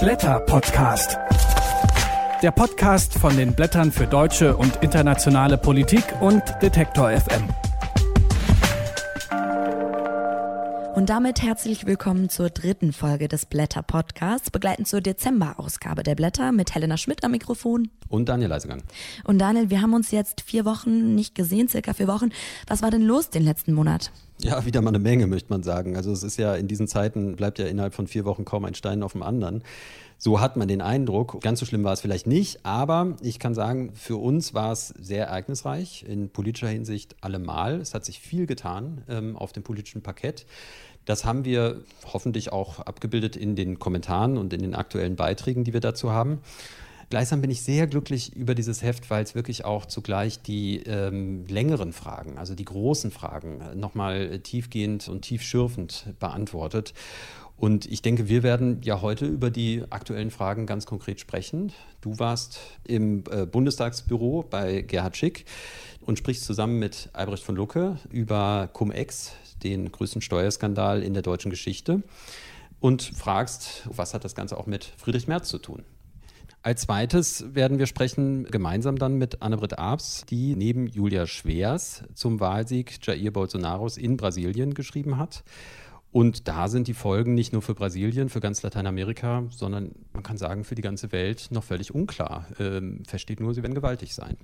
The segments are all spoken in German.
Blätter Podcast. Der Podcast von den Blättern für deutsche und internationale Politik und Detektor FM. Und damit herzlich willkommen zur dritten Folge des Blätter Podcasts, begleitend zur Dezember-Ausgabe der Blätter mit Helena Schmidt am Mikrofon. Und Daniel Leisegang. Und Daniel, wir haben uns jetzt vier Wochen nicht gesehen, circa vier Wochen. Was war denn los den letzten Monat? Ja, wieder mal eine Menge, möchte man sagen. Also es ist ja in diesen Zeiten, bleibt ja innerhalb von vier Wochen kaum ein Stein auf dem anderen. So hat man den Eindruck. Ganz so schlimm war es vielleicht nicht, aber ich kann sagen, für uns war es sehr ereignisreich, in politischer Hinsicht allemal. Es hat sich viel getan ähm, auf dem politischen Parkett. Das haben wir hoffentlich auch abgebildet in den Kommentaren und in den aktuellen Beiträgen, die wir dazu haben. Gleichsam bin ich sehr glücklich über dieses Heft, weil es wirklich auch zugleich die ähm, längeren Fragen, also die großen Fragen, nochmal tiefgehend und tiefschürfend beantwortet. Und ich denke, wir werden ja heute über die aktuellen Fragen ganz konkret sprechen. Du warst im äh, Bundestagsbüro bei Gerhard Schick und sprichst zusammen mit Albrecht von Lucke über Cum-Ex, den größten Steuerskandal in der deutschen Geschichte und fragst, was hat das Ganze auch mit Friedrich Merz zu tun? Als zweites werden wir sprechen gemeinsam dann mit Annebrit Abs, die neben Julia Schwers zum Wahlsieg Jair Bolsonaros in Brasilien geschrieben hat. Und da sind die Folgen nicht nur für Brasilien, für ganz Lateinamerika, sondern man kann sagen für die ganze Welt noch völlig unklar. Ähm, versteht nur, sie werden gewaltig sein.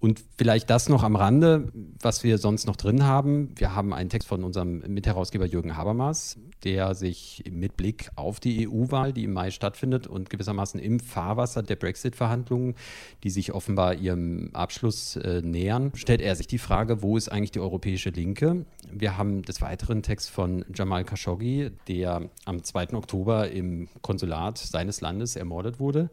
Und vielleicht das noch am Rande, was wir sonst noch drin haben. Wir haben einen Text von unserem Mitherausgeber Jürgen Habermas, der sich mit Blick auf die EU-Wahl, die im Mai stattfindet und gewissermaßen im Fahrwasser der Brexit-Verhandlungen, die sich offenbar ihrem Abschluss äh, nähern, stellt er sich die Frage, wo ist eigentlich die europäische Linke? Wir haben des Weiteren Text von Jamal Khashoggi, der am 2. Oktober im Konsulat seines Landes ermordet wurde.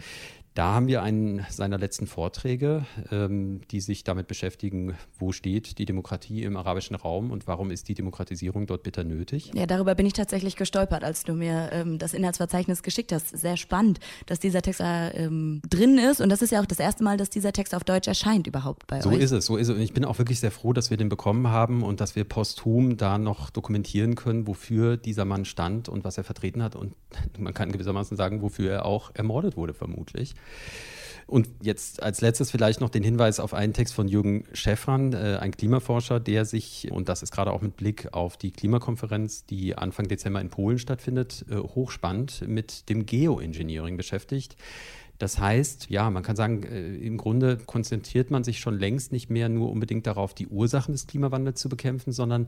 Da haben wir einen seiner letzten Vorträge, ähm, die sich damit beschäftigen, wo steht die Demokratie im arabischen Raum und warum ist die Demokratisierung dort bitter nötig. Ja, darüber bin ich tatsächlich gestolpert, als du mir ähm, das Inhaltsverzeichnis geschickt hast. Sehr spannend, dass dieser Text da ähm, drin ist und das ist ja auch das erste Mal, dass dieser Text auf Deutsch erscheint überhaupt bei so euch. So ist es, so ist es. Und ich bin auch wirklich sehr froh, dass wir den bekommen haben und dass wir posthum da noch dokumentieren können, wofür dieser Mann stand und was er vertreten hat und man kann gewissermaßen sagen, wofür er auch ermordet wurde vermutlich. Und jetzt als letztes vielleicht noch den Hinweis auf einen Text von Jürgen Schäffran, äh, ein Klimaforscher, der sich, und das ist gerade auch mit Blick auf die Klimakonferenz, die Anfang Dezember in Polen stattfindet, äh, hochspannend mit dem Geoengineering beschäftigt. Das heißt, ja, man kann sagen, äh, im Grunde konzentriert man sich schon längst nicht mehr nur unbedingt darauf, die Ursachen des Klimawandels zu bekämpfen, sondern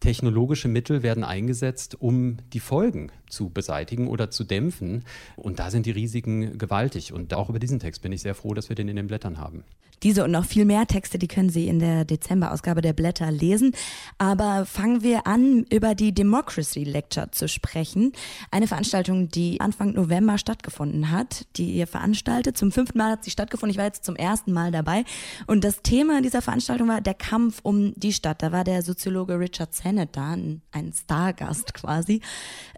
technologische Mittel werden eingesetzt, um die Folgen zu beseitigen oder zu dämpfen. Und da sind die Risiken gewaltig. Und auch über diesen Text bin ich sehr froh, dass wir den in den Blättern haben. Diese und noch viel mehr Texte, die können Sie in der Dezemberausgabe der Blätter lesen. Aber fangen wir an, über die Democracy Lecture zu sprechen. Eine Veranstaltung, die Anfang November stattgefunden hat, die ihr veranstaltet. Zum fünften Mal hat sie stattgefunden. Ich war jetzt zum ersten Mal dabei. Und das Thema dieser Veranstaltung war der Kampf um die Stadt. Da war der Soziologe Richard Sennett da, ein Stargast quasi,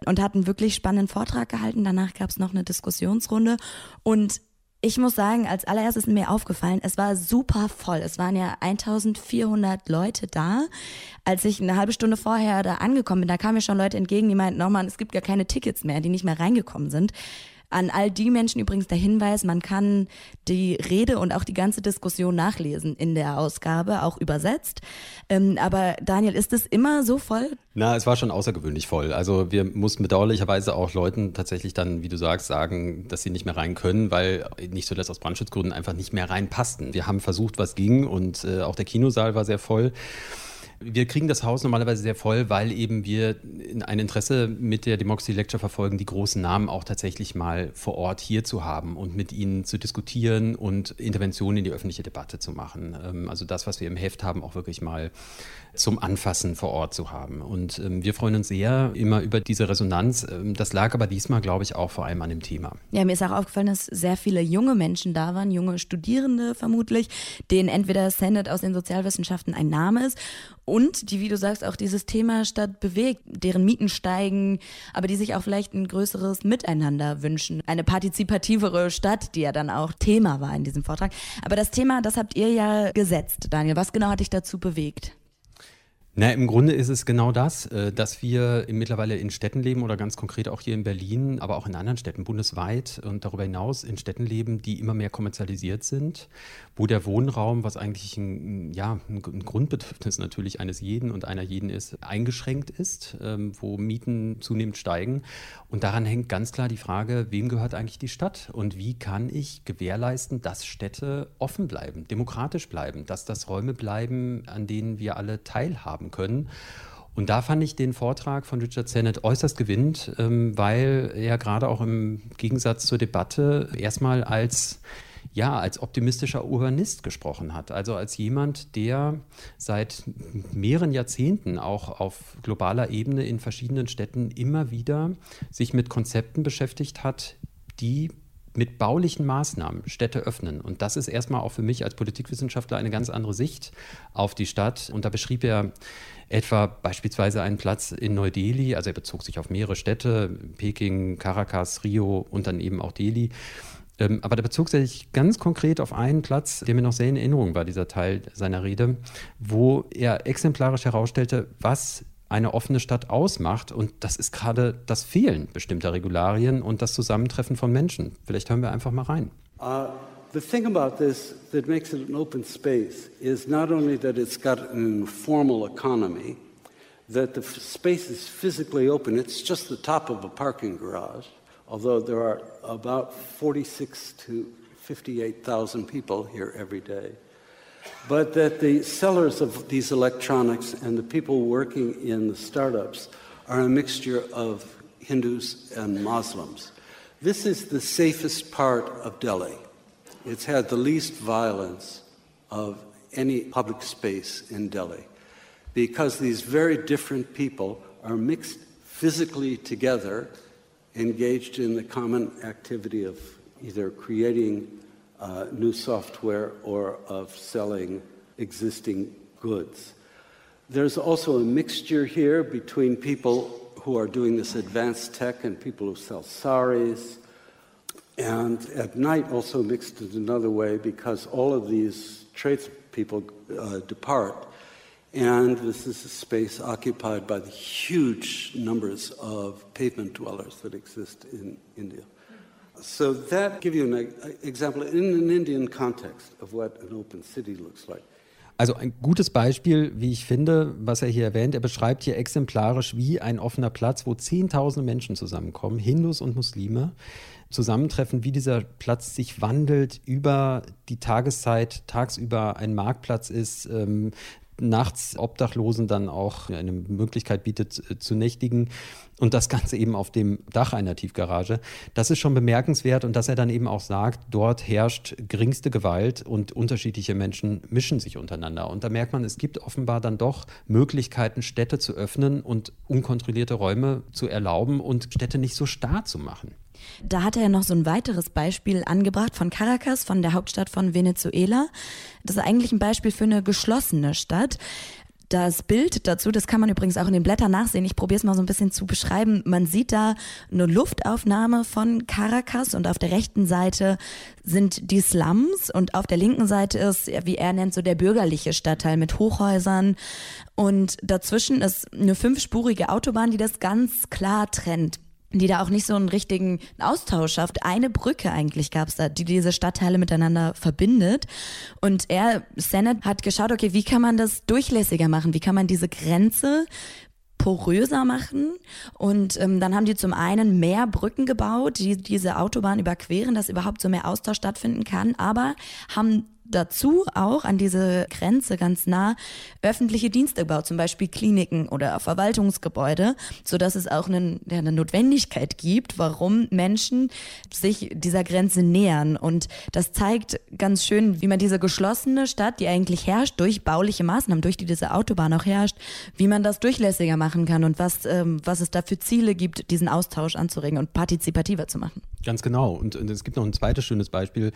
und hat einen wirklich spannenden Vortrag gehalten. Danach gab es noch eine Diskussionsrunde. Und ich muss sagen, als allererstes ist mir aufgefallen, es war super voll. Es waren ja 1400 Leute da. Als ich eine halbe Stunde vorher da angekommen bin, da kamen mir schon Leute entgegen, die meinten, nochmal, es gibt gar keine Tickets mehr, die nicht mehr reingekommen sind. An all die Menschen übrigens der Hinweis, man kann die Rede und auch die ganze Diskussion nachlesen in der Ausgabe, auch übersetzt. Ähm, aber Daniel, ist es immer so voll? Na, es war schon außergewöhnlich voll. Also wir mussten bedauerlicherweise auch Leuten tatsächlich dann, wie du sagst, sagen, dass sie nicht mehr rein können, weil nicht zuletzt aus Brandschutzgründen einfach nicht mehr reinpassten. Wir haben versucht, was ging und äh, auch der Kinosaal war sehr voll wir kriegen das Haus normalerweise sehr voll, weil eben wir ein Interesse mit der Democracy Lecture verfolgen, die großen Namen auch tatsächlich mal vor Ort hier zu haben und mit ihnen zu diskutieren und Interventionen in die öffentliche Debatte zu machen. Ähm, also das, was wir im Heft haben, auch wirklich mal zum Anfassen vor Ort zu haben. Und ähm, wir freuen uns sehr immer über diese Resonanz. Ähm, das lag aber diesmal, glaube ich, auch vor allem an dem Thema. Ja, mir ist auch aufgefallen, dass sehr viele junge Menschen da waren, junge Studierende vermutlich, denen entweder Senate aus den Sozialwissenschaften ein Name ist und die, wie du sagst, auch dieses Thema Stadt bewegt, deren Mieten steigen, aber die sich auch vielleicht ein größeres Miteinander wünschen. Eine partizipativere Stadt, die ja dann auch Thema war in diesem Vortrag. Aber das Thema, das habt ihr ja gesetzt, Daniel. Was genau hat dich dazu bewegt? Na, im Grunde ist es genau das, äh, dass wir mittlerweile in Städten leben oder ganz konkret auch hier in Berlin, aber auch in anderen Städten bundesweit und darüber hinaus in Städten leben, die immer mehr kommerzialisiert sind, wo der Wohnraum, was eigentlich ein, ja, ein Grundbedürfnis natürlich eines jeden und einer jeden ist, eingeschränkt ist, ähm, wo Mieten zunehmend steigen. Und daran hängt ganz klar die Frage, wem gehört eigentlich die Stadt und wie kann ich gewährleisten, dass Städte offen bleiben, demokratisch bleiben, dass das Räume bleiben, an denen wir alle teilhaben haben können. Und da fand ich den Vortrag von Richard Sennett äußerst gewinnend, ähm, weil er gerade auch im Gegensatz zur Debatte erstmal als ja, als optimistischer Urbanist gesprochen hat. Also als jemand, der seit mehreren Jahrzehnten auch auf globaler Ebene in verschiedenen Städten immer wieder sich mit Konzepten beschäftigt hat, die mit baulichen Maßnahmen Städte öffnen. Und das ist erstmal auch für mich als Politikwissenschaftler eine ganz andere Sicht auf die Stadt. Und da beschrieb er etwa beispielsweise einen Platz in Neu-Delhi, also er bezog sich auf mehrere Städte, Peking, Caracas, Rio und dann eben auch Delhi. Ähm, aber da bezog sich ganz konkret auf einen Platz, der mir noch sehr in Erinnerung war, dieser Teil seiner Rede, wo er exemplarisch herausstellte, was eine offene Stadt ausmacht. Und das ist gerade das Fehlen bestimmter Regularien und das Zusammentreffen von Menschen. Vielleicht hören wir einfach mal rein. Uh, the thing about this that makes it an open space is not only that it's got an informal economy, that the space is physically open, it's just the top of a parking garage, although there are about 46 to 58,000 people here every day. But that the sellers of these electronics and the people working in the startups are a mixture of Hindus and Muslims. This is the safest part of Delhi. It's had the least violence of any public space in Delhi because these very different people are mixed physically together, engaged in the common activity of either creating uh, new software or of selling existing goods. There's also a mixture here between people who are doing this advanced tech and people who sell saris. And at night, also mixed in another way because all of these tradespeople uh, depart. And this is a space occupied by the huge numbers of pavement dwellers that exist in India. So that give you an example in an Indian context of what an open city looks like. Also ein gutes Beispiel, wie ich finde, was er hier erwähnt. Er beschreibt hier exemplarisch wie ein offener Platz, wo Zehntausende Menschen zusammenkommen, Hindus und Muslime, zusammentreffen, wie dieser Platz sich wandelt über die Tageszeit, tagsüber ein Marktplatz ist, ähm, nachts Obdachlosen dann auch eine Möglichkeit bietet äh, zu nächtigen und das Ganze eben auf dem Dach einer Tiefgarage. Das ist schon bemerkenswert und dass er dann eben auch sagt, dort herrscht geringste Gewalt und unterschiedliche Menschen mischen sich untereinander. Und da merkt man, es gibt offenbar dann doch Möglichkeiten, Städte zu öffnen und unkontrollierte Räume zu erlauben und Städte nicht so starr zu machen. Da hat er noch so ein weiteres Beispiel angebracht von Caracas, von der Hauptstadt von Venezuela. Das ist eigentlich ein Beispiel für eine geschlossene Stadt. Das Bild dazu, das kann man übrigens auch in den Blättern nachsehen. Ich probiere es mal so ein bisschen zu beschreiben. Man sieht da eine Luftaufnahme von Caracas und auf der rechten Seite sind die Slums und auf der linken Seite ist, wie er nennt, so der bürgerliche Stadtteil mit Hochhäusern. Und dazwischen ist eine fünfspurige Autobahn, die das ganz klar trennt die da auch nicht so einen richtigen Austausch schafft. Eine Brücke eigentlich gab es da, die diese Stadtteile miteinander verbindet. Und er, Senate, hat geschaut, okay, wie kann man das durchlässiger machen? Wie kann man diese Grenze poröser machen. Und ähm, dann haben die zum einen mehr Brücken gebaut, die diese Autobahn überqueren, dass überhaupt so mehr Austausch stattfinden kann, aber haben dazu auch an diese Grenze ganz nah öffentliche Dienste gebaut, zum Beispiel Kliniken oder Verwaltungsgebäude, so dass es auch eine, eine Notwendigkeit gibt, warum Menschen sich dieser Grenze nähern. Und das zeigt ganz schön, wie man diese geschlossene Stadt, die eigentlich herrscht, durch bauliche Maßnahmen, durch die diese Autobahn auch herrscht, wie man das durchlässiger machen kann und was, ähm, was es da für Ziele gibt, diesen Austausch anzuregen und partizipativer zu machen. Ganz genau. Und, und, es gibt noch ein zweites schönes Beispiel.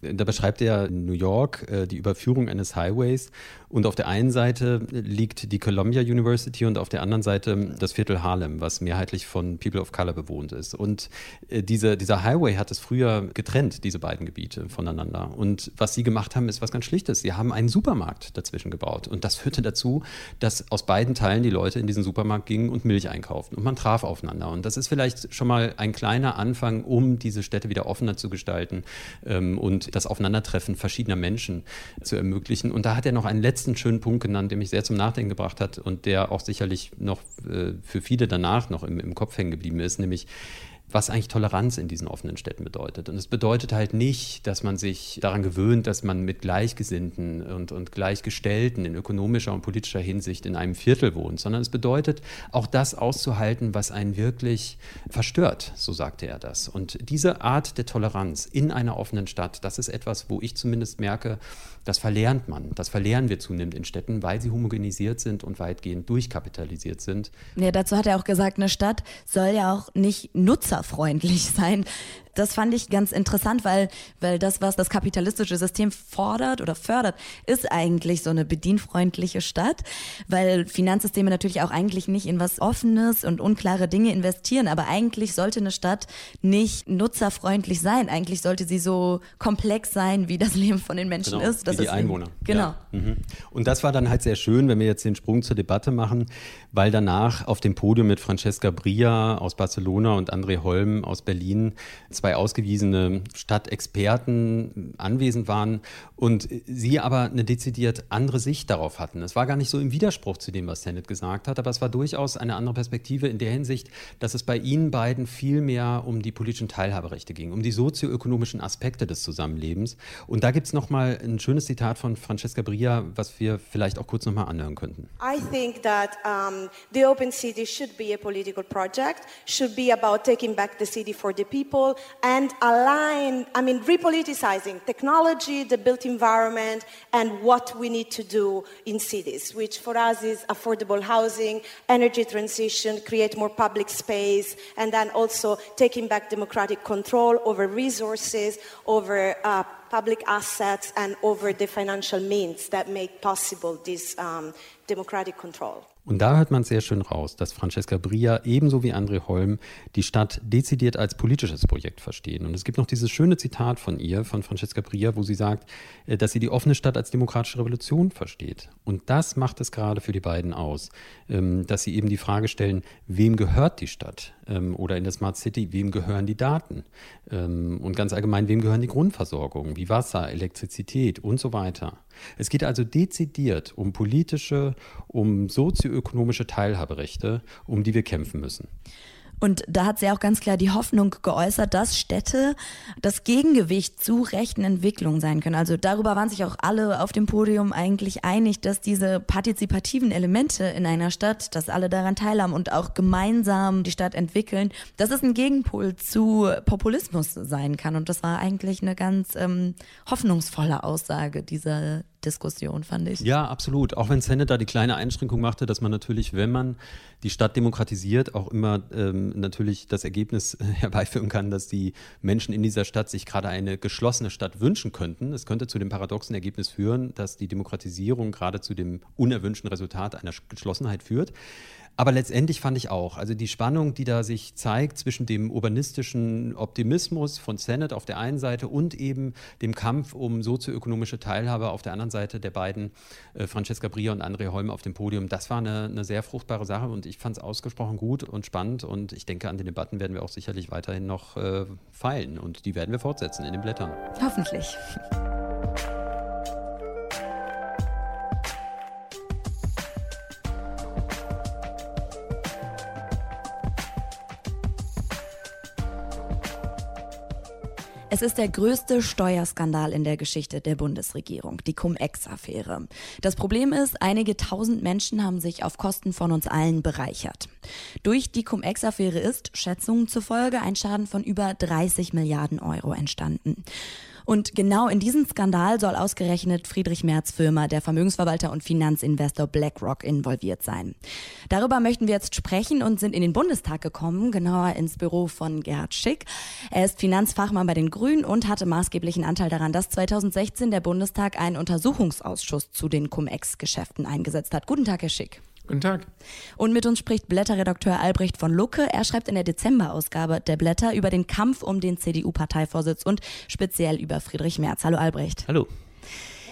Da beschreibt er New York äh, die Überführung eines Highways. Und auf der einen Seite liegt die Columbia University und auf der anderen Seite das Viertel Harlem, was mehrheitlich von People of Color bewohnt ist. Und äh, diese, dieser Highway hat es früher getrennt, diese beiden Gebiete voneinander. Und was sie gemacht haben, ist was ganz Schlichtes. Sie haben einen Supermarkt dazwischen gebaut. Und das führte dazu, dass aus beiden Teilen die Leute in diesen Supermarkt gingen und Milch einkauften. Und man traf aufeinander. Und das ist vielleicht schon mal ein kleiner Anfang, um diese Städte wieder offener zu gestalten ähm, und das Aufeinandertreffen verschiedener Menschen zu ermöglichen. Und da hat er noch einen letzten schönen Punkt genannt, der mich sehr zum Nachdenken gebracht hat und der auch sicherlich noch äh, für viele danach noch im, im Kopf hängen geblieben ist, nämlich was eigentlich Toleranz in diesen offenen Städten bedeutet. Und es bedeutet halt nicht, dass man sich daran gewöhnt, dass man mit Gleichgesinnten und, und Gleichgestellten in ökonomischer und politischer Hinsicht in einem Viertel wohnt, sondern es bedeutet auch das auszuhalten, was einen wirklich verstört, so sagte er das. Und diese Art der Toleranz in einer offenen Stadt, das ist etwas, wo ich zumindest merke, das verlernt man. Das verlernen wir zunehmend in Städten, weil sie homogenisiert sind und weitgehend durchkapitalisiert sind. Ja, dazu hat er auch gesagt, eine Stadt soll ja auch nicht nutzerfreundlich sein. Das fand ich ganz interessant, weil, weil das, was das kapitalistische System fordert oder fördert, ist eigentlich so eine bedienfreundliche Stadt, weil Finanzsysteme natürlich auch eigentlich nicht in was Offenes und unklare Dinge investieren, aber eigentlich sollte eine Stadt nicht nutzerfreundlich sein. Eigentlich sollte sie so komplex sein, wie das Leben von den Menschen genau, ist. Das wie die Einwohner. Genau. Ja. Mhm. Und das war dann halt sehr schön, wenn wir jetzt den Sprung zur Debatte machen, weil danach auf dem Podium mit Francesca Bria aus Barcelona und André Holm aus Berlin zwei ausgewiesene Stadtexperten anwesend waren und sie aber eine dezidiert andere Sicht darauf hatten. Es war gar nicht so im Widerspruch zu dem, was Sennett gesagt hat, aber es war durchaus eine andere Perspektive in der Hinsicht, dass es bei ihnen beiden viel mehr um die politischen Teilhaberechte ging, um die sozioökonomischen Aspekte des Zusammenlebens. Und da gibt es nochmal ein schönes Zitat von Francesca Bria, was wir vielleicht auch kurz nochmal anhören könnten. I think that um, the Open City should be a political project, should be about taking back the city for the people and align, I mean, repoliticizing technology, the built environment, and what we need to do in cities, which for us is affordable housing, energy transition, create more public space, and then also taking back democratic control over resources, over uh, public assets, and over the financial means that make possible this um, democratic control. Und da hört man sehr schön raus, dass Francesca Bria ebenso wie André Holm die Stadt dezidiert als politisches Projekt verstehen. Und es gibt noch dieses schöne Zitat von ihr, von Francesca Bria, wo sie sagt, äh, dass sie die offene Stadt als demokratische Revolution versteht. Und das macht es gerade für die beiden aus, ähm, dass sie eben die Frage stellen, wem gehört die Stadt? Ähm, oder in der Smart City, wem gehören die Daten? Ähm, und ganz allgemein, wem gehören die Grundversorgung, wie Wasser, Elektrizität und so weiter? Es geht also dezidiert um politische, um sozioökonomische Teilhaberechte, um die wir kämpfen müssen. Und da hat sie auch ganz klar die Hoffnung geäußert, dass Städte das Gegengewicht zu rechten Entwicklungen sein können. Also darüber waren sich auch alle auf dem Podium eigentlich einig, dass diese partizipativen Elemente in einer Stadt, dass alle daran teilhaben und auch gemeinsam die Stadt entwickeln, dass es ein Gegenpol zu Populismus sein kann. Und das war eigentlich eine ganz ähm, hoffnungsvolle Aussage dieser, Diskussion, fand ich. Ja, absolut. Auch wenn Sennett da die kleine Einschränkung machte, dass man natürlich, wenn man die Stadt demokratisiert, auch immer ähm, natürlich das Ergebnis herbeiführen kann, dass die Menschen in dieser Stadt sich gerade eine geschlossene Stadt wünschen könnten. Es könnte zu dem paradoxen Ergebnis führen, dass die Demokratisierung gerade zu dem unerwünschten Resultat einer Geschlossenheit führt. Aber letztendlich fand ich auch, also die Spannung, die da sich zeigt zwischen dem urbanistischen Optimismus von Sennett auf der einen Seite und eben dem Kampf um sozioökonomische Teilhabe auf der anderen Seite der beiden, äh, Francesca Bria und André Holm auf dem Podium, das war eine, eine sehr fruchtbare Sache und ich fand es ausgesprochen gut und spannend und ich denke, an den Debatten werden wir auch sicherlich weiterhin noch äh, feilen und die werden wir fortsetzen in den Blättern. Hoffentlich. Es ist der größte Steuerskandal in der Geschichte der Bundesregierung, die Cum-Ex-Affäre. Das Problem ist, einige tausend Menschen haben sich auf Kosten von uns allen bereichert. Durch die Cum-Ex-Affäre ist, Schätzungen zufolge, ein Schaden von über 30 Milliarden Euro entstanden. Und genau in diesen Skandal soll ausgerechnet Friedrich Merz Firma, der Vermögensverwalter und Finanzinvestor BlackRock involviert sein. Darüber möchten wir jetzt sprechen und sind in den Bundestag gekommen, genauer ins Büro von Gerhard Schick. Er ist Finanzfachmann bei den Grünen und hatte maßgeblichen Anteil daran, dass 2016 der Bundestag einen Untersuchungsausschuss zu den Cum-Ex-Geschäften eingesetzt hat. Guten Tag, Herr Schick. Guten Tag. Und mit uns spricht Blätterredakteur Albrecht von Lucke. Er schreibt in der Dezemberausgabe der Blätter über den Kampf um den CDU-Parteivorsitz und speziell über Friedrich Merz. Hallo Albrecht. Hallo.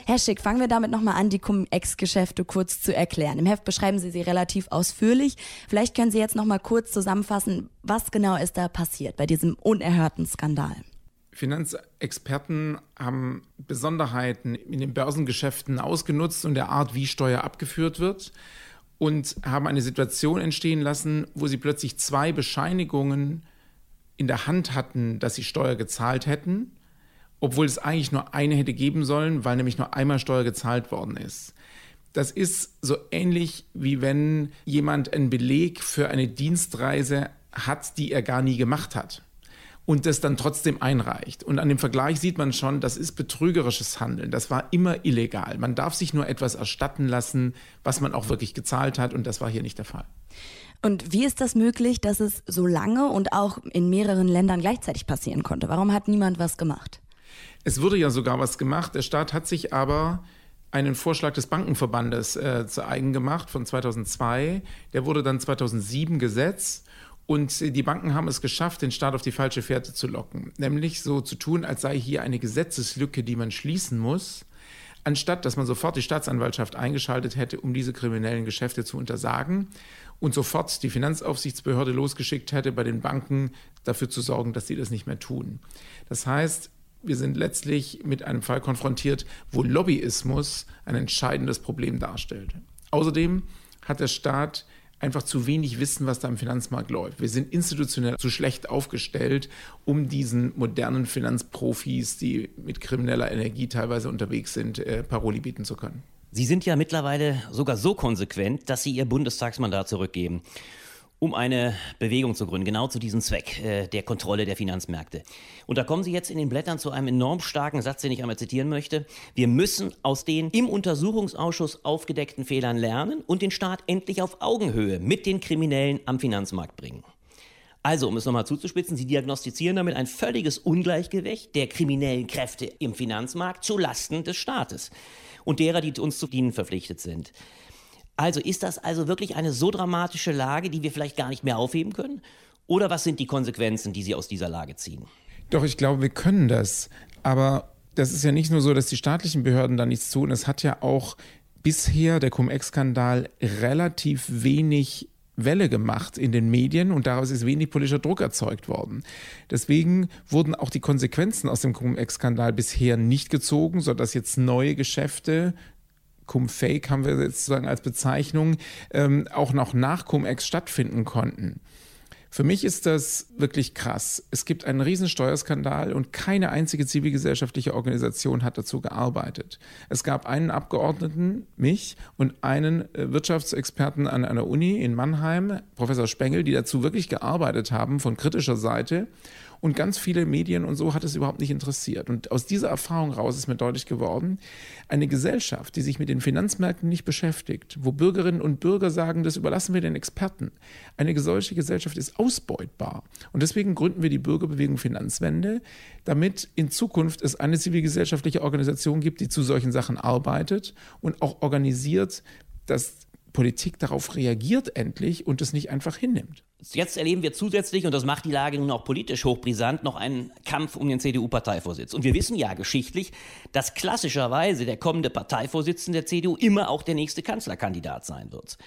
Herr Schick, fangen wir damit nochmal an, die Cum-Ex-Geschäfte kurz zu erklären. Im Heft beschreiben Sie sie relativ ausführlich. Vielleicht können Sie jetzt nochmal kurz zusammenfassen, was genau ist da passiert bei diesem unerhörten Skandal. Finanzexperten haben Besonderheiten in den Börsengeschäften ausgenutzt und der Art, wie Steuer abgeführt wird und haben eine Situation entstehen lassen, wo sie plötzlich zwei Bescheinigungen in der Hand hatten, dass sie Steuer gezahlt hätten, obwohl es eigentlich nur eine hätte geben sollen, weil nämlich nur einmal Steuer gezahlt worden ist. Das ist so ähnlich wie wenn jemand einen Beleg für eine Dienstreise hat, die er gar nie gemacht hat und das dann trotzdem einreicht. Und an dem Vergleich sieht man schon, das ist betrügerisches Handeln. Das war immer illegal. Man darf sich nur etwas erstatten lassen, was man auch wirklich gezahlt hat und das war hier nicht der Fall. Und wie ist das möglich, dass es so lange und auch in mehreren Ländern gleichzeitig passieren konnte? Warum hat niemand was gemacht? Es wurde ja sogar was gemacht. Der Staat hat sich aber einen Vorschlag des Bankenverbandes äh, zu eigen gemacht von 2002. Der wurde dann 2007 gesetzt und die Banken haben es geschafft, den Staat auf die falsche Fährte zu locken. Nämlich so zu tun, als sei hier eine Gesetzeslücke, die man schließen muss, anstatt dass man sofort die Staatsanwaltschaft eingeschaltet hätte, um diese kriminellen Geschäfte zu untersagen und sofort die Finanzaufsichtsbehörde losgeschickt hätte, bei den Banken dafür zu sorgen, dass sie das nicht mehr tun. Das heißt, wir sind letztlich mit einem Fall konfrontiert, wo Lobbyismus ein entscheidendes Problem darstellt. Außerdem hat der Staat einfach zu wenig wissen, was da im Finanzmarkt läuft. Wir sind institutionell zu schlecht aufgestellt, um diesen modernen Finanzprofis, die mit krimineller Energie teilweise unterwegs sind, äh, Paroli bieten zu können. Sie sind ja mittlerweile sogar so konsequent, dass Sie Ihr Bundestagsmandat zurückgeben um eine Bewegung zu gründen, genau zu diesem Zweck äh, der Kontrolle der Finanzmärkte. Und da kommen Sie jetzt in den Blättern zu einem enorm starken Satz, den ich einmal zitieren möchte. Wir müssen aus den im Untersuchungsausschuss aufgedeckten Fehlern lernen und den Staat endlich auf Augenhöhe mit den Kriminellen am Finanzmarkt bringen. Also, um es nochmal zuzuspitzen, Sie diagnostizieren damit ein völliges Ungleichgewicht der kriminellen Kräfte im Finanzmarkt zu Lasten des Staates und derer, die uns zu dienen verpflichtet sind. Also ist das also wirklich eine so dramatische Lage, die wir vielleicht gar nicht mehr aufheben können? Oder was sind die Konsequenzen, die Sie aus dieser Lage ziehen? Doch, ich glaube, wir können das. Aber das ist ja nicht nur so, dass die staatlichen Behörden da nichts tun. Es hat ja auch bisher der Cum-Ex-Skandal relativ wenig Welle gemacht in den Medien und daraus ist wenig politischer Druck erzeugt worden. Deswegen wurden auch die Konsequenzen aus dem Cum-Ex-Skandal bisher nicht gezogen, sodass jetzt neue Geschäfte Cum-Fake haben wir jetzt sozusagen als Bezeichnung, ähm, auch noch nach Cum-Ex stattfinden konnten. Für mich ist das wirklich krass. Es gibt einen riesen Steuerskandal und keine einzige zivilgesellschaftliche Organisation hat dazu gearbeitet. Es gab einen Abgeordneten, mich, und einen äh, Wirtschaftsexperten an einer Uni in Mannheim, Professor Spengel, die dazu wirklich gearbeitet haben von kritischer Seite. Und ganz viele Medien und so hat es überhaupt nicht interessiert. Und aus dieser Erfahrung raus ist mir deutlich geworden, eine Gesellschaft, die sich mit den Finanzmärkten nicht beschäftigt, wo Bürgerinnen und Bürger sagen, das überlassen wir den Experten. Eine solche Gesellschaft ist ausbeutbar. Und deswegen gründen wir die Bürgerbewegung Finanzwende, damit in Zukunft es eine zivilgesellschaftliche Organisation gibt, die zu solchen Sachen arbeitet und auch organisiert, dass Politik darauf reagiert endlich und es nicht einfach hinnimmt. Jetzt erleben wir zusätzlich, und das macht die Lage nun auch politisch hochbrisant, noch einen Kampf um den CDU-Parteivorsitz. Und wir wissen ja geschichtlich, dass klassischerweise der kommende Parteivorsitzende der CDU immer auch der nächste Kanzlerkandidat sein wird.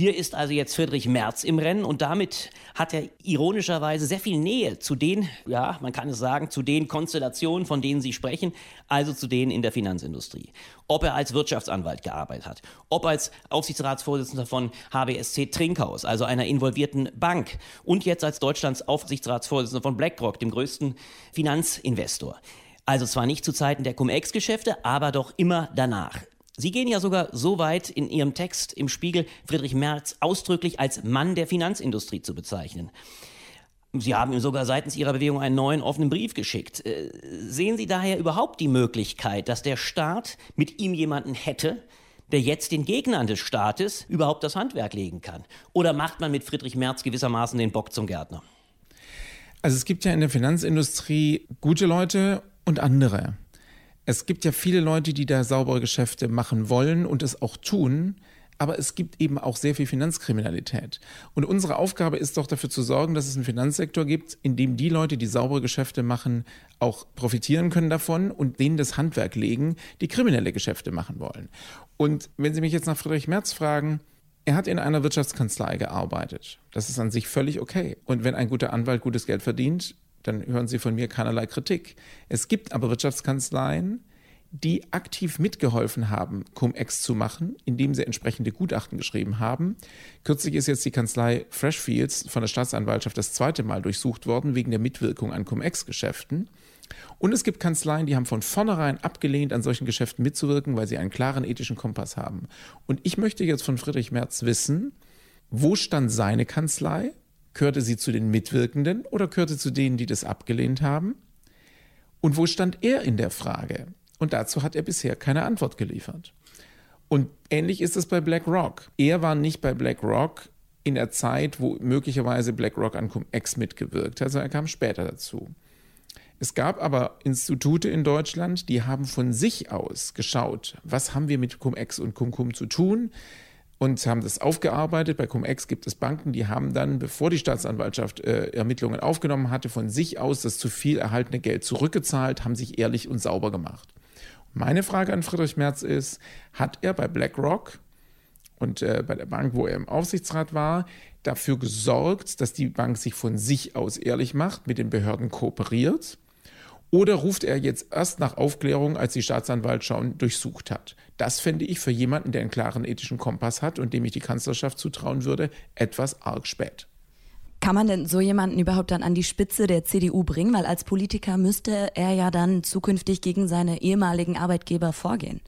Hier ist also jetzt Friedrich Merz im Rennen und damit hat er ironischerweise sehr viel Nähe zu den, ja, man kann es sagen, zu den Konstellationen, von denen Sie sprechen, also zu denen in der Finanzindustrie. Ob er als Wirtschaftsanwalt gearbeitet hat, ob als Aufsichtsratsvorsitzender von HBSC Trinkhaus, also einer involvierten Bank, und jetzt als Deutschlands Aufsichtsratsvorsitzender von BlackRock, dem größten Finanzinvestor. Also zwar nicht zu Zeiten der Cum-Ex-Geschäfte, aber doch immer danach. Sie gehen ja sogar so weit, in Ihrem Text im Spiegel Friedrich Merz ausdrücklich als Mann der Finanzindustrie zu bezeichnen. Sie haben ihm sogar seitens Ihrer Bewegung einen neuen offenen Brief geschickt. Äh, sehen Sie daher überhaupt die Möglichkeit, dass der Staat mit ihm jemanden hätte, der jetzt den Gegnern des Staates überhaupt das Handwerk legen kann? Oder macht man mit Friedrich Merz gewissermaßen den Bock zum Gärtner? Also es gibt ja in der Finanzindustrie gute Leute und andere. Es gibt ja viele Leute, die da saubere Geschäfte machen wollen und es auch tun aber es gibt eben auch sehr viel Finanzkriminalität. Und unsere Aufgabe ist doch dafür zu sorgen, dass es einen Finanzsektor gibt, in dem die Leute, die saubere Geschäfte machen, auch profitieren können davon und denen das Handwerk legen, die kriminelle Geschäfte machen wollen. Und wenn Sie mich jetzt nach Friedrich Merz fragen, er hat in einer Wirtschaftskanzlei gearbeitet. Das ist an sich völlig okay. Und wenn ein guter Anwalt gutes Geld verdient, dann hören Sie von mir keinerlei Kritik. Es gibt aber Wirtschaftskanzleien, die aktiv mitgeholfen haben, Cum-Ex zu machen, indem sie entsprechende Gutachten geschrieben haben. Kürzlich ist jetzt die Kanzlei Freshfields von der Staatsanwaltschaft das zweite Mal durchsucht worden wegen der Mitwirkung an Cum-Ex-Geschäften. Und es gibt Kanzleien, die haben von vornherein abgelehnt, an solchen Geschäften mitzuwirken, weil sie einen klaren ethischen Kompass haben. Und ich möchte jetzt von Friedrich Merz wissen, wo stand seine Kanzlei? Gehörte sie zu den Mitwirkenden oder gehörte zu denen, die das abgelehnt haben? Und wo stand er in der Frage? Und dazu hat er bisher keine Antwort geliefert. Und ähnlich ist es bei BlackRock. Er war nicht bei BlackRock in der Zeit, wo möglicherweise BlackRock an Cum-Ex mitgewirkt hat, also er kam später dazu. Es gab aber Institute in Deutschland, die haben von sich aus geschaut, was haben wir mit Cum-Ex und Cum-Cum zu tun und haben das aufgearbeitet. Bei Cum-Ex gibt es Banken, die haben dann, bevor die Staatsanwaltschaft äh, Ermittlungen aufgenommen hatte, von sich aus das zu viel erhaltene Geld zurückgezahlt, haben sich ehrlich und sauber gemacht. Meine Frage an Friedrich Merz ist, hat er bei BlackRock und äh, bei der Bank, wo er im Aufsichtsrat war, dafür gesorgt, dass die Bank sich von sich aus ehrlich macht, mit den Behörden kooperiert? Oder ruft er jetzt erst nach Aufklärung, als die Staatsanwaltschaft durchsucht hat? Das fände ich für jemanden, der einen klaren ethischen Kompass hat und dem ich die Kanzlerschaft zutrauen würde, etwas arg spät. Kann man denn so jemanden überhaupt dann an die Spitze der CDU bringen? Weil als Politiker müsste er ja dann zukünftig gegen seine ehemaligen Arbeitgeber vorgehen.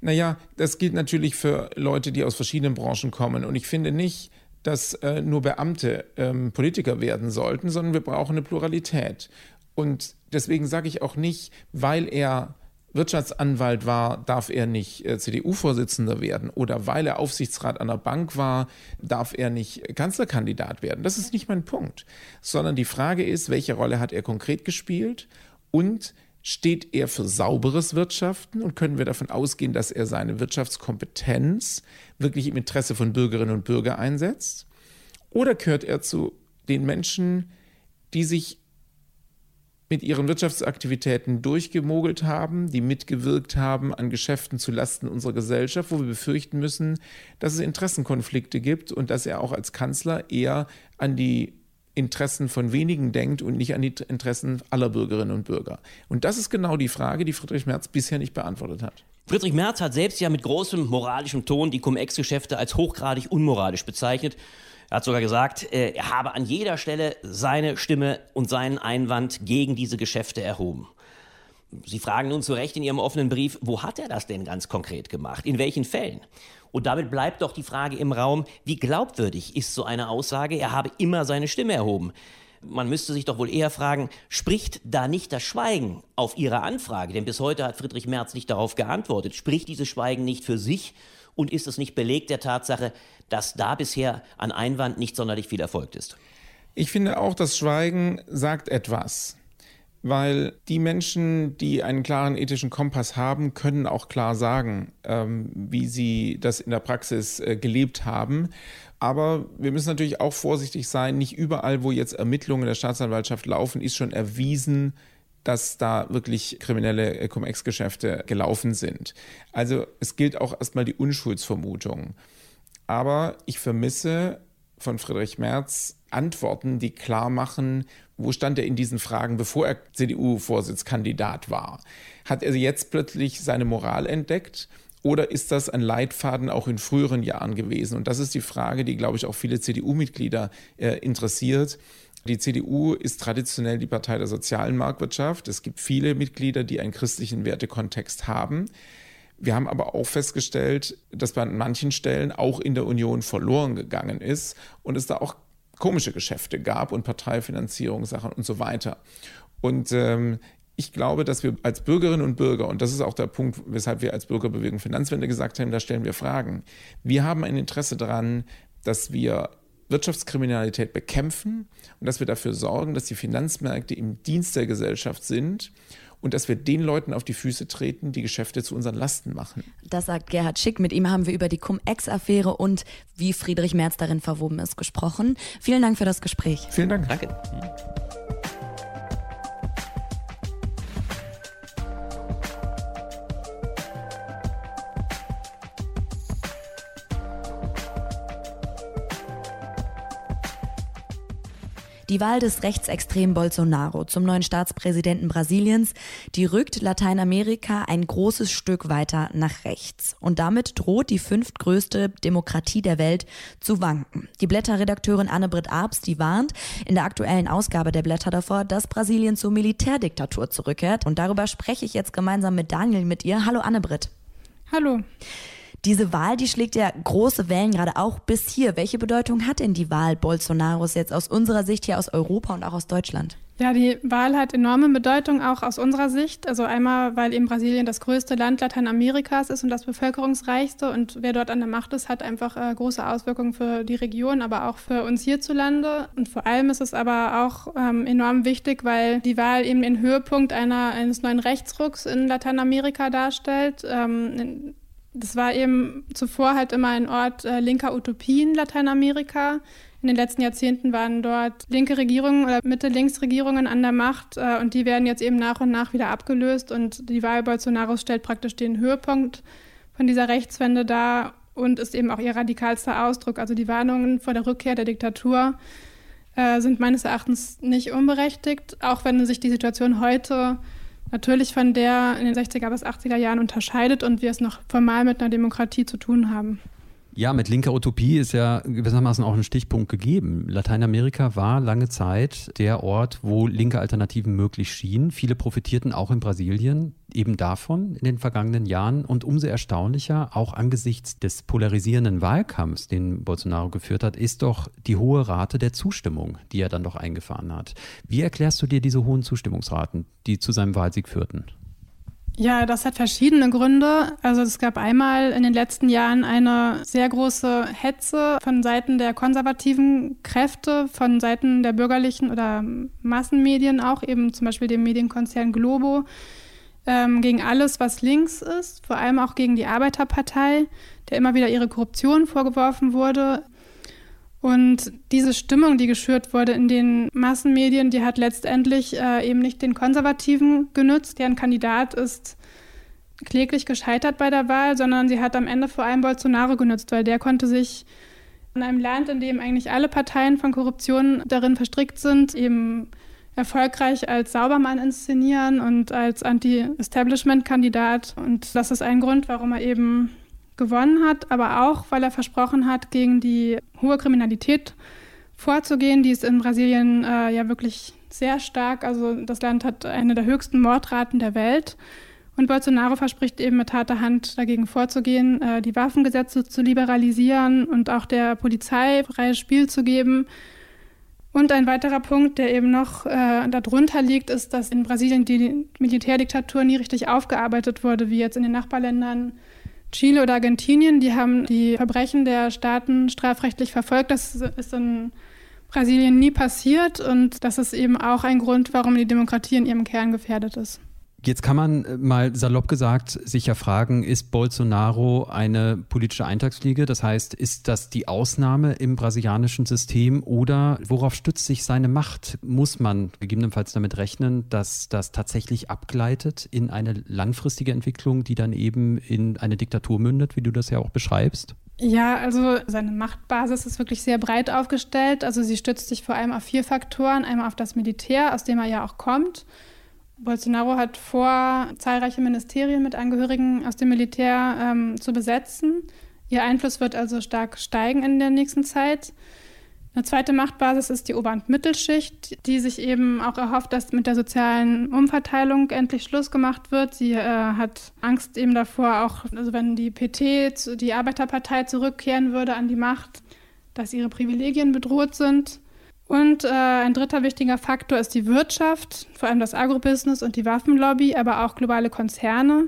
Naja, das gilt natürlich für Leute, die aus verschiedenen Branchen kommen. Und ich finde nicht, dass äh, nur Beamte ähm, Politiker werden sollten, sondern wir brauchen eine Pluralität. Und deswegen sage ich auch nicht, weil er Wirtschaftsanwalt war, darf er nicht äh, CDU-Vorsitzender werden oder weil er Aufsichtsrat einer Bank war, darf er nicht Kanzlerkandidat werden. Das ist nicht mein Punkt, sondern die Frage ist, welche Rolle hat er konkret gespielt und steht er für sauberes Wirtschaften und können wir davon ausgehen, dass er seine Wirtschaftskompetenz wirklich im Interesse von Bürgerinnen und Bürgern einsetzt? Oder gehört er zu den Menschen, die sich mit ihren Wirtschaftsaktivitäten durchgemogelt haben, die mitgewirkt haben an Geschäften zu Lasten unserer Gesellschaft, wo wir befürchten müssen, dass es Interessenkonflikte gibt und dass er auch als Kanzler eher an die Interessen von wenigen denkt und nicht an die Interessen aller Bürgerinnen und Bürger. Und das ist genau die Frage, die Friedrich Merz bisher nicht beantwortet hat. Friedrich Merz hat selbst ja mit großem moralischem Ton die Cum-Ex-Geschäfte als hochgradig unmoralisch bezeichnet er hat sogar gesagt, äh, er habe an jeder Stelle seine Stimme und seinen Einwand gegen diese Geschäfte erhoben. Sie fragen nun zu Recht in Ihrem offenen Brief, wo hat er das denn ganz konkret gemacht? In welchen Fällen? Und damit bleibt doch die Frage im Raum, wie glaubwürdig ist so eine Aussage, er habe immer seine Stimme erhoben? Man müsste sich doch wohl eher fragen, spricht da nicht das Schweigen auf Ihre Anfrage? Denn bis heute hat Friedrich Merz nicht darauf geantwortet. Spricht dieses Schweigen nicht für sich und ist es nicht Beleg der Tatsache, dass da bisher an Einwand nicht sonderlich viel erfolgt ist? Ich finde auch, das Schweigen sagt etwas. Weil die Menschen, die einen klaren ethischen Kompass haben, können auch klar sagen, ähm, wie sie das in der Praxis äh, gelebt haben. Aber wir müssen natürlich auch vorsichtig sein. Nicht überall, wo jetzt Ermittlungen der Staatsanwaltschaft laufen, ist schon erwiesen, dass da wirklich kriminelle äh, Cum-Ex-Geschäfte gelaufen sind. Also es gilt auch erstmal die Unschuldsvermutung. Aber ich vermisse von Friedrich Merz Antworten, die klar machen, wo stand er in diesen Fragen, bevor er CDU-Vorsitzkandidat war. Hat er jetzt plötzlich seine Moral entdeckt? Oder ist das ein Leitfaden auch in früheren Jahren gewesen? Und das ist die Frage, die, glaube ich, auch viele CDU-Mitglieder äh, interessiert. Die CDU ist traditionell die Partei der sozialen Marktwirtschaft. Es gibt viele Mitglieder, die einen christlichen Wertekontext haben. Wir haben aber auch festgestellt, dass bei manchen Stellen auch in der Union verloren gegangen ist und es da auch komische Geschäfte gab und Parteifinanzierungssachen und so weiter. Und ähm, ich glaube, dass wir als Bürgerinnen und Bürger, und das ist auch der Punkt, weshalb wir als Bürgerbewegung Finanzwende gesagt haben, da stellen wir Fragen. Wir haben ein Interesse daran, dass wir Wirtschaftskriminalität bekämpfen und dass wir dafür sorgen, dass die Finanzmärkte im Dienst der Gesellschaft sind und dass wir den Leuten auf die Füße treten, die Geschäfte zu unseren Lasten machen. Das sagt Gerhard Schick. Mit ihm haben wir über die Cum-Ex-Affäre und wie Friedrich Merz darin verwoben ist gesprochen. Vielen Dank für das Gespräch. Vielen Dank. Danke. Die Wahl des rechtsextremen Bolsonaro zum neuen Staatspräsidenten Brasiliens, die rückt Lateinamerika ein großes Stück weiter nach rechts. Und damit droht die fünftgrößte Demokratie der Welt zu wanken. Die Blätterredakteurin Anne-Britt Arps, die warnt in der aktuellen Ausgabe der Blätter davor, dass Brasilien zur Militärdiktatur zurückkehrt. Und darüber spreche ich jetzt gemeinsam mit Daniel mit ihr. Hallo Anne-Britt. Hallo. Diese Wahl, die schlägt ja große Wellen gerade auch bis hier. Welche Bedeutung hat denn die Wahl Bolsonaros jetzt aus unserer Sicht hier aus Europa und auch aus Deutschland? Ja, die Wahl hat enorme Bedeutung auch aus unserer Sicht. Also einmal, weil eben Brasilien das größte Land Lateinamerikas ist und das bevölkerungsreichste und wer dort an der Macht ist, hat einfach äh, große Auswirkungen für die Region, aber auch für uns hierzulande. Und vor allem ist es aber auch ähm, enorm wichtig, weil die Wahl eben den Höhepunkt einer, eines neuen Rechtsrucks in Lateinamerika darstellt. Ähm, das war eben zuvor halt immer ein Ort äh, linker Utopien Lateinamerika. In den letzten Jahrzehnten waren dort linke Regierungen oder Mitte-Links-Regierungen an der Macht äh, und die werden jetzt eben nach und nach wieder abgelöst und die Wahl Bolsonaros stellt praktisch den Höhepunkt von dieser Rechtswende dar und ist eben auch ihr radikalster Ausdruck. Also die Warnungen vor der Rückkehr der Diktatur äh, sind meines Erachtens nicht unberechtigt, auch wenn sich die Situation heute natürlich von der in den 60er bis 80er Jahren unterscheidet und wir es noch formal mit einer Demokratie zu tun haben. Ja, mit linker Utopie ist ja gewissermaßen auch ein Stichpunkt gegeben. Lateinamerika war lange Zeit der Ort, wo linke Alternativen möglich schienen. Viele profitierten auch in Brasilien eben davon in den vergangenen Jahren und umso erstaunlicher, auch angesichts des polarisierenden Wahlkampfs, den Bolsonaro geführt hat, ist doch die hohe Rate der Zustimmung, die er dann doch eingefahren hat. Wie erklärst du dir diese hohen Zustimmungsraten, die zu seinem Wahlsieg führten? Ja, das hat verschiedene Gründe. Also es gab einmal in den letzten Jahren eine sehr große Hetze von Seiten der konservativen Kräfte, von Seiten der bürgerlichen oder Massenmedien auch, eben zum Beispiel dem Medienkonzern Globo, ähm, gegen alles, was links ist, vor allem auch gegen die Arbeiterpartei, der immer wieder ihre Korruption vorgeworfen wurde. Und diese Stimmung, die geschürt wurde in den Massenmedien, die hat letztendlich äh, eben nicht den Konservativen genützt, deren Kandidat ist kläglich gescheitert bei der Wahl, sondern sie hat am Ende vor allem Bolsonaro genützt, weil der konnte sich in einem Land, in dem eigentlich alle Parteien von Korruption darin verstrickt sind, eben erfolgreich als Saubermann inszenieren und als Anti-Establishment-Kandidat. Und das ist ein Grund, warum er eben gewonnen hat, aber auch, weil er versprochen hat, gegen die hohe Kriminalität vorzugehen. Die ist in Brasilien äh, ja wirklich sehr stark. Also das Land hat eine der höchsten Mordraten der Welt. Und Bolsonaro verspricht eben mit harter Hand dagegen vorzugehen, äh, die Waffengesetze zu liberalisieren und auch der Polizei freies Spiel zu geben. Und ein weiterer Punkt, der eben noch äh, darunter liegt, ist, dass in Brasilien die Militärdiktatur nie richtig aufgearbeitet wurde, wie jetzt in den Nachbarländern Chile oder Argentinien, die haben die Verbrechen der Staaten strafrechtlich verfolgt. Das ist in Brasilien nie passiert und das ist eben auch ein Grund, warum die Demokratie in ihrem Kern gefährdet ist. Jetzt kann man äh, mal salopp gesagt sich ja fragen, ist Bolsonaro eine politische Eintagsfliege? Das heißt, ist das die Ausnahme im brasilianischen System oder worauf stützt sich seine Macht? Muss man gegebenenfalls damit rechnen, dass das tatsächlich abgleitet in eine langfristige Entwicklung, die dann eben in eine Diktatur mündet, wie du das ja auch beschreibst? Ja, also seine Machtbasis ist wirklich sehr breit aufgestellt. Also sie stützt sich vor allem auf vier Faktoren. Einmal auf das Militär, aus dem er ja auch kommt. Bolsonaro hat vor, zahlreiche Ministerien mit Angehörigen aus dem Militär ähm, zu besetzen. Ihr Einfluss wird also stark steigen in der nächsten Zeit. Eine zweite Machtbasis ist die Ober- und Mittelschicht, die sich eben auch erhofft, dass mit der sozialen Umverteilung endlich Schluss gemacht wird. Sie äh, hat Angst eben davor, auch also wenn die PT, die Arbeiterpartei zurückkehren würde an die Macht, dass ihre Privilegien bedroht sind. Und äh, ein dritter wichtiger Faktor ist die Wirtschaft, vor allem das Agrobusiness und die Waffenlobby, aber auch globale Konzerne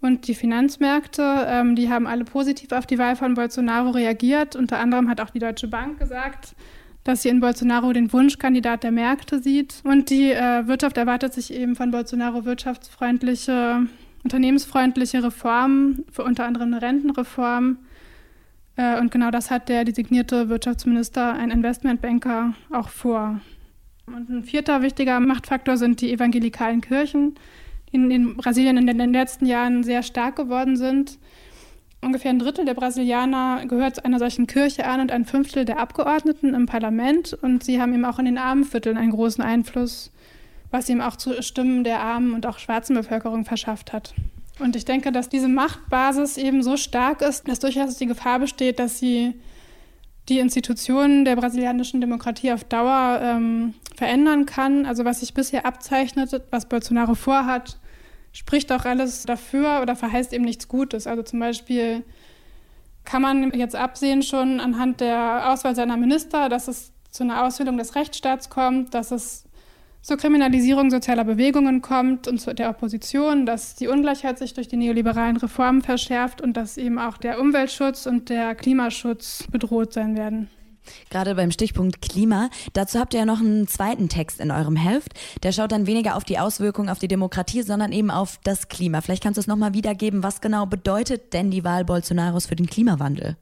und die Finanzmärkte. Ähm, die haben alle positiv auf die Wahl von Bolsonaro reagiert. Unter anderem hat auch die Deutsche Bank gesagt, dass sie in Bolsonaro den Wunschkandidat der Märkte sieht. Und die äh, Wirtschaft erwartet sich eben von Bolsonaro wirtschaftsfreundliche, unternehmensfreundliche Reformen, für unter anderem eine Rentenreform und genau das hat der designierte Wirtschaftsminister, ein Investmentbanker, auch vor. Und ein vierter wichtiger Machtfaktor sind die evangelikalen Kirchen, die in Brasilien in den letzten Jahren sehr stark geworden sind. Ungefähr ein Drittel der Brasilianer gehört einer solchen Kirche an und ein Fünftel der Abgeordneten im Parlament. Und sie haben eben auch in den Armenvierteln einen großen Einfluss, was ihm auch zu Stimmen der armen und auch schwarzen Bevölkerung verschafft hat. Und ich denke, dass diese Machtbasis eben so stark ist, dass durchaus die Gefahr besteht, dass sie die Institutionen der brasilianischen Demokratie auf Dauer ähm, verändern kann. Also was sich bisher abzeichnet, was Bolsonaro vorhat, spricht auch alles dafür oder verheißt eben nichts Gutes. Also zum Beispiel kann man jetzt absehen schon anhand der Auswahl seiner Minister, dass es zu einer Aushöhlung des Rechtsstaats kommt, dass es zur Kriminalisierung sozialer Bewegungen kommt und zu der Opposition, dass die Ungleichheit sich durch die neoliberalen Reformen verschärft und dass eben auch der Umweltschutz und der Klimaschutz bedroht sein werden. Gerade beim Stichpunkt Klima. Dazu habt ihr ja noch einen zweiten Text in eurem Heft. Der schaut dann weniger auf die Auswirkungen auf die Demokratie, sondern eben auf das Klima. Vielleicht kannst du es nochmal wiedergeben. Was genau bedeutet denn die Wahl Bolsonaros für den Klimawandel?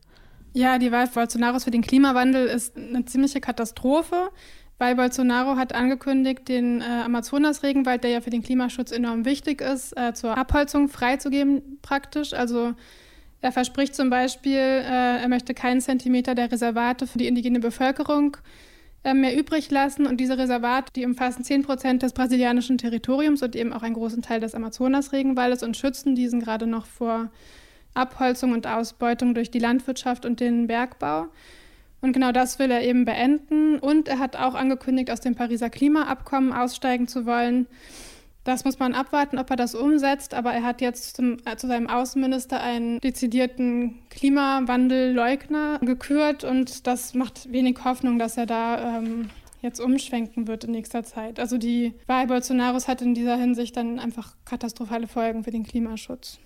Ja, die Wahl Bolsonaros für den Klimawandel ist eine ziemliche Katastrophe weil Bolsonaro hat angekündigt, den äh, Amazonas-Regenwald, der ja für den Klimaschutz enorm wichtig ist, äh, zur Abholzung freizugeben praktisch. Also er verspricht zum Beispiel, äh, er möchte keinen Zentimeter der Reservate für die indigene Bevölkerung äh, mehr übrig lassen. Und diese Reservate, die umfassen 10 Prozent des brasilianischen Territoriums und eben auch einen großen Teil des Amazonas-Regenwaldes und schützen diesen gerade noch vor Abholzung und Ausbeutung durch die Landwirtschaft und den Bergbau. Und genau das will er eben beenden. Und er hat auch angekündigt, aus dem Pariser Klimaabkommen aussteigen zu wollen. Das muss man abwarten, ob er das umsetzt. Aber er hat jetzt zum, äh, zu seinem Außenminister einen dezidierten Klimawandelleugner gekürt. Und das macht wenig Hoffnung, dass er da ähm, jetzt umschwenken wird in nächster Zeit. Also die Wahl Bolsonaros hat in dieser Hinsicht dann einfach katastrophale Folgen für den Klimaschutz.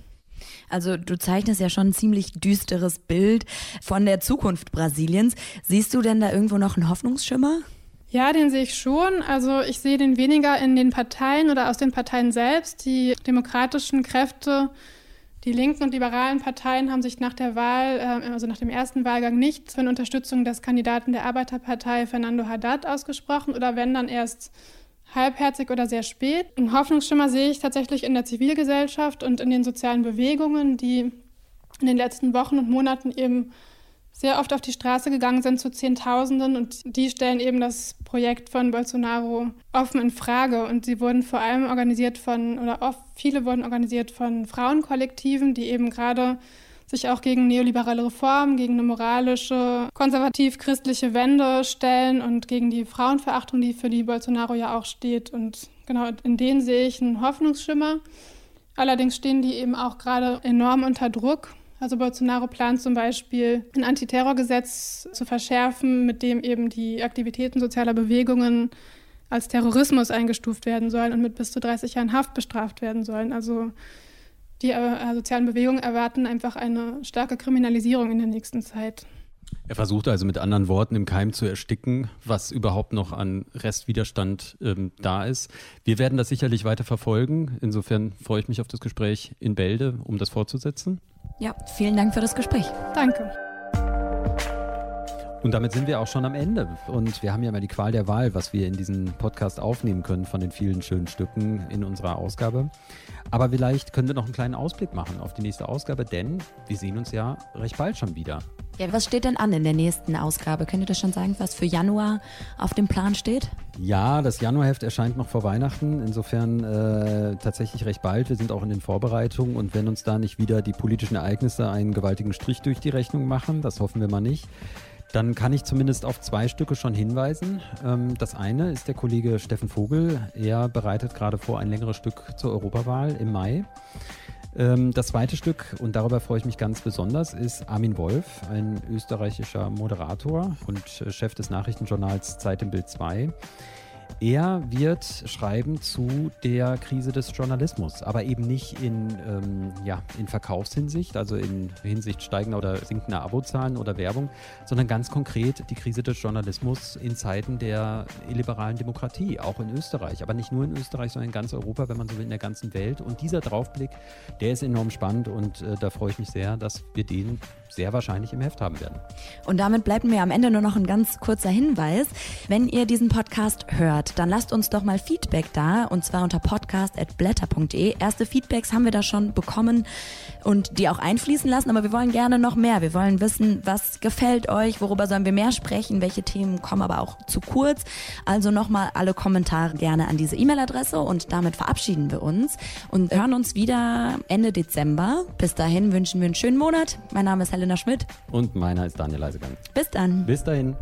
Also du zeichnest ja schon ein ziemlich düsteres Bild von der Zukunft Brasiliens. Siehst du denn da irgendwo noch einen Hoffnungsschimmer? Ja, den sehe ich schon. Also ich sehe den weniger in den Parteien oder aus den Parteien selbst. Die demokratischen Kräfte, die linken und liberalen Parteien haben sich nach der Wahl, äh, also nach dem ersten Wahlgang nicht für eine Unterstützung des Kandidaten der Arbeiterpartei Fernando Haddad ausgesprochen oder wenn dann erst halbherzig oder sehr spät. Einen Hoffnungsschimmer sehe ich tatsächlich in der Zivilgesellschaft und in den sozialen Bewegungen, die in den letzten Wochen und Monaten eben sehr oft auf die Straße gegangen sind zu Zehntausenden und die stellen eben das Projekt von Bolsonaro offen in Frage und sie wurden vor allem organisiert von oder oft viele wurden organisiert von Frauenkollektiven, die eben gerade sich auch gegen neoliberale Reformen, gegen eine moralische, konservativ-christliche Wende stellen und gegen die Frauenverachtung, die für die Bolsonaro ja auch steht. Und genau in denen sehe ich einen Hoffnungsschimmer. Allerdings stehen die eben auch gerade enorm unter Druck. Also Bolsonaro plant zum Beispiel ein Antiterrorgesetz zu verschärfen, mit dem eben die Aktivitäten sozialer Bewegungen als Terrorismus eingestuft werden sollen und mit bis zu 30 Jahren Haft bestraft werden sollen. Also die äh, sozialen Bewegungen erwarten einfach eine starke Kriminalisierung in der nächsten Zeit. Er versucht also mit anderen Worten im Keim zu ersticken, was überhaupt noch an Restwiderstand ähm, da ist. Wir werden das sicherlich weiter verfolgen. Insofern freue ich mich auf das Gespräch in Bälde, um das fortzusetzen. Ja, vielen Dank für das Gespräch. Danke. Und damit sind wir auch schon am Ende. Und wir haben ja immer die Qual der Wahl, was wir in diesem Podcast aufnehmen können von den vielen schönen Stücken in unserer Ausgabe. Aber vielleicht können wir noch einen kleinen Ausblick machen auf die nächste Ausgabe, denn wir sehen uns ja recht bald schon wieder. Ja, was steht denn an in der nächsten Ausgabe? Könnt ihr das schon sagen, was für Januar auf dem Plan steht? Ja, das Januarheft erscheint noch vor Weihnachten. Insofern äh, tatsächlich recht bald. Wir sind auch in den Vorbereitungen und wenn uns da nicht wieder die politischen Ereignisse einen gewaltigen Strich durch die Rechnung machen, das hoffen wir mal nicht, dann kann ich zumindest auf zwei Stücke schon hinweisen. Ähm, das eine ist der Kollege Steffen Vogel. Er bereitet gerade vor ein längeres Stück zur Europawahl im Mai. Ähm, das zweite Stück, und darüber freue ich mich ganz besonders, ist Armin Wolf, ein österreichischer Moderator und Chef des Nachrichtenjournals Zeit im Bild 2. Er wird schreiben zu der Krise des Journalismus, aber eben nicht in, ähm, ja, in Verkaufshinsicht, also in Hinsicht steigender oder sinkender Abozahlen oder Werbung, sondern ganz konkret die Krise des Journalismus in Zeiten der illiberalen Demokratie, auch in Österreich, aber nicht nur in Österreich, sondern in ganz Europa, wenn man so will, in der ganzen Welt. Und dieser Draufblick, der ist enorm spannend und äh, da freue ich mich sehr, dass wir den sehr wahrscheinlich im Heft haben werden. Und damit bleibt mir am Ende nur noch ein ganz kurzer Hinweis. Wenn ihr diesen Podcast hört, dann lasst uns doch mal Feedback da und zwar unter podcast.blätter.de. Erste Feedbacks haben wir da schon bekommen und die auch einfließen lassen, aber wir wollen gerne noch mehr. Wir wollen wissen, was gefällt euch, worüber sollen wir mehr sprechen, welche Themen kommen aber auch zu kurz. Also nochmal alle Kommentare gerne an diese E-Mail-Adresse und damit verabschieden wir uns und hören uns wieder Ende Dezember. Bis dahin wünschen wir einen schönen Monat. Mein Name ist Helena Schmidt. Und meiner ist Daniel Leisegang. Bis dann. Bis dahin.